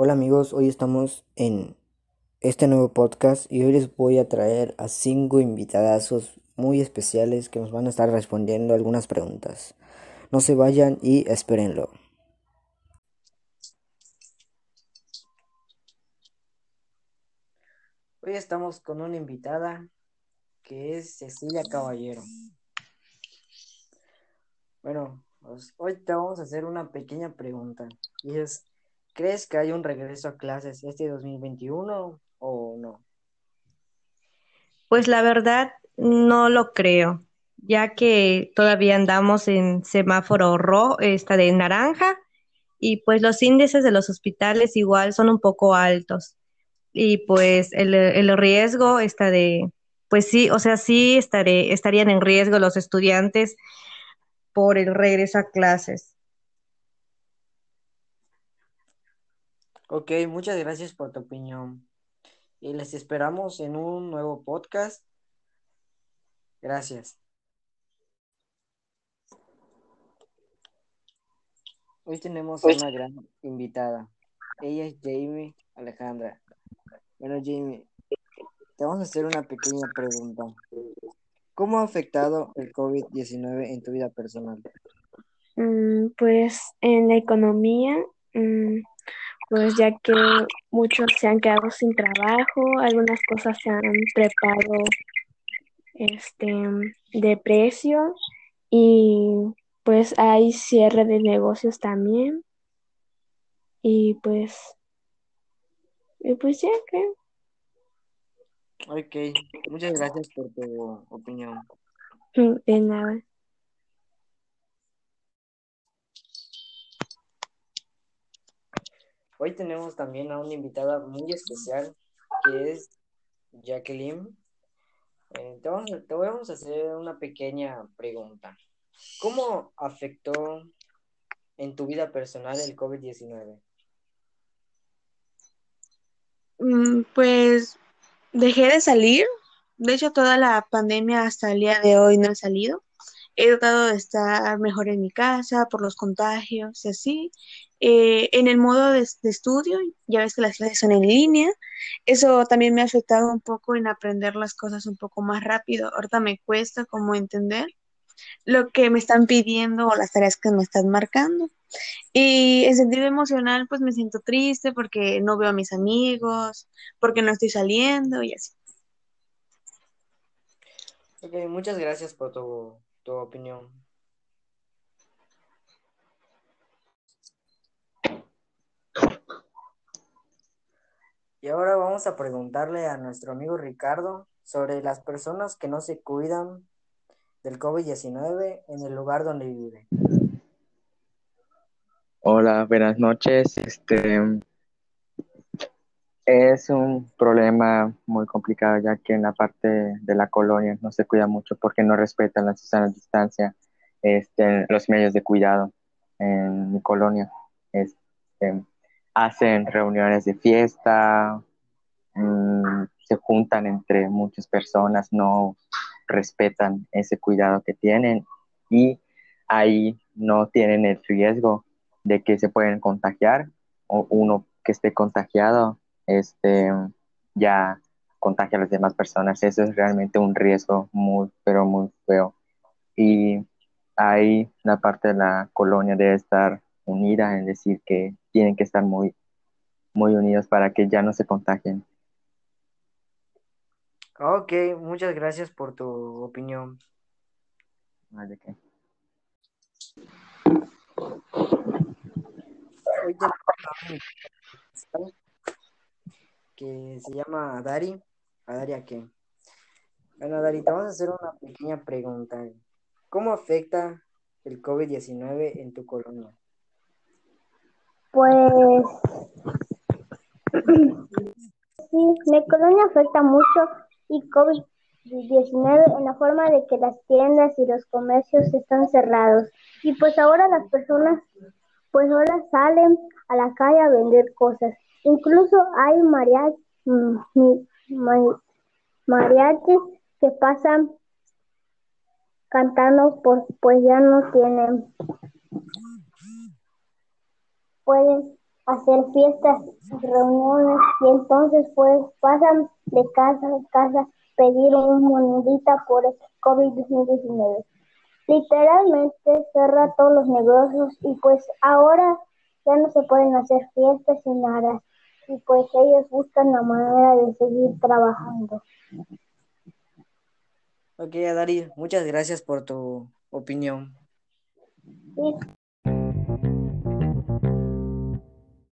Hola amigos, hoy estamos en este nuevo podcast y hoy les voy a traer a cinco invitadazos muy especiales que nos van a estar respondiendo algunas preguntas. No se vayan y espérenlo. Hoy estamos con una invitada que es Cecilia Caballero. Bueno, pues, hoy te vamos a hacer una pequeña pregunta y es, ¿crees que hay un regreso a clases este 2021 o no? Pues la verdad no lo creo, ya que todavía andamos en semáforo rojo, está de naranja, y pues los índices de los hospitales igual son un poco altos. Y pues el, el riesgo está de, pues sí, o sea, sí estaré, estarían en riesgo los estudiantes por el regreso a clases. Ok, muchas gracias por tu opinión. Y les esperamos en un nuevo podcast. Gracias. Hoy tenemos a una gran invitada. Ella es Jamie Alejandra. Bueno, Jamie, te vamos a hacer una pequeña pregunta. ¿Cómo ha afectado el COVID-19 en tu vida personal? Mm, pues en la economía, mm, pues ya que muchos se han quedado sin trabajo, algunas cosas se han trepado este, de precio y pues hay cierre de negocios también. Y pues, y pues ya creo. Ok, muchas gracias por tu opinión. De nada. Hoy tenemos también a una invitada muy especial que es Jacqueline. Eh, te, vamos, te vamos a hacer una pequeña pregunta. ¿Cómo afectó en tu vida personal el COVID-19? Mm, Pues dejé de salir. De hecho, toda la pandemia hasta el día de hoy no he salido. He tratado de estar mejor en mi casa por los contagios y así. Eh, en el modo de, estudio, ya ves que las clases son en línea. Eso también me ha afectado un poco en aprender las cosas un poco más rápido. Ahorita me cuesta como entender lo que me están pidiendo o las tareas que me están marcando. Y en sentido emocional, pues me siento triste porque no veo a mis amigos, porque no estoy saliendo y así. Ok, muchas gracias por tu, tu opinión. Y ahora vamos a preguntarle a nuestro amigo Ricardo sobre las personas que no se cuidan del COVID-19 en el lugar donde vive. Hola, buenas noches. Este es un problema muy complicado ya que en la parte de la colonia no se cuida mucho porque no respetan la sana distancia, este, los medios de cuidado en mi colonia. Este, hacen reuniones de fiesta, mm, se juntan entre muchas personas, no respetan ese cuidado que tienen y ahí no tienen el riesgo de que se pueden contagiar o uno que esté contagiado este ya contagia a las demás personas. Eso es realmente un riesgo muy pero muy feo. Y ahí la parte de la colonia debe estar unida en decir que tienen que estar muy muy unidos para que ya no se contagien Ok, muchas gracias por tu opinión. Invitado que se llama Dari. ¿A Dari a qué? Bueno, Dari, te vamos a hacer una pequeña pregunta. ¿Cómo afecta el COVID-19 en tu colonia? Pues sí, mi colonia afecta mucho y COVID-19 en la forma de que las tiendas y los comercios están cerrados. Y pues ahora las personas, pues ahora salen a la calle a vender cosas. Incluso hay mariach, mm, mariachis que pasan cantando, pues, pues ya no tienen, pueden, hacer fiestas, reuniones y entonces pues pasan de casa en casa pedir un monedita por el COVID-19. Literalmente cerra todos los negocios y pues ahora ya no se pueden hacer fiestas ni nada y pues ellos buscan la manera de seguir trabajando. Ok, Adari, muchas gracias por tu opinión. Sí.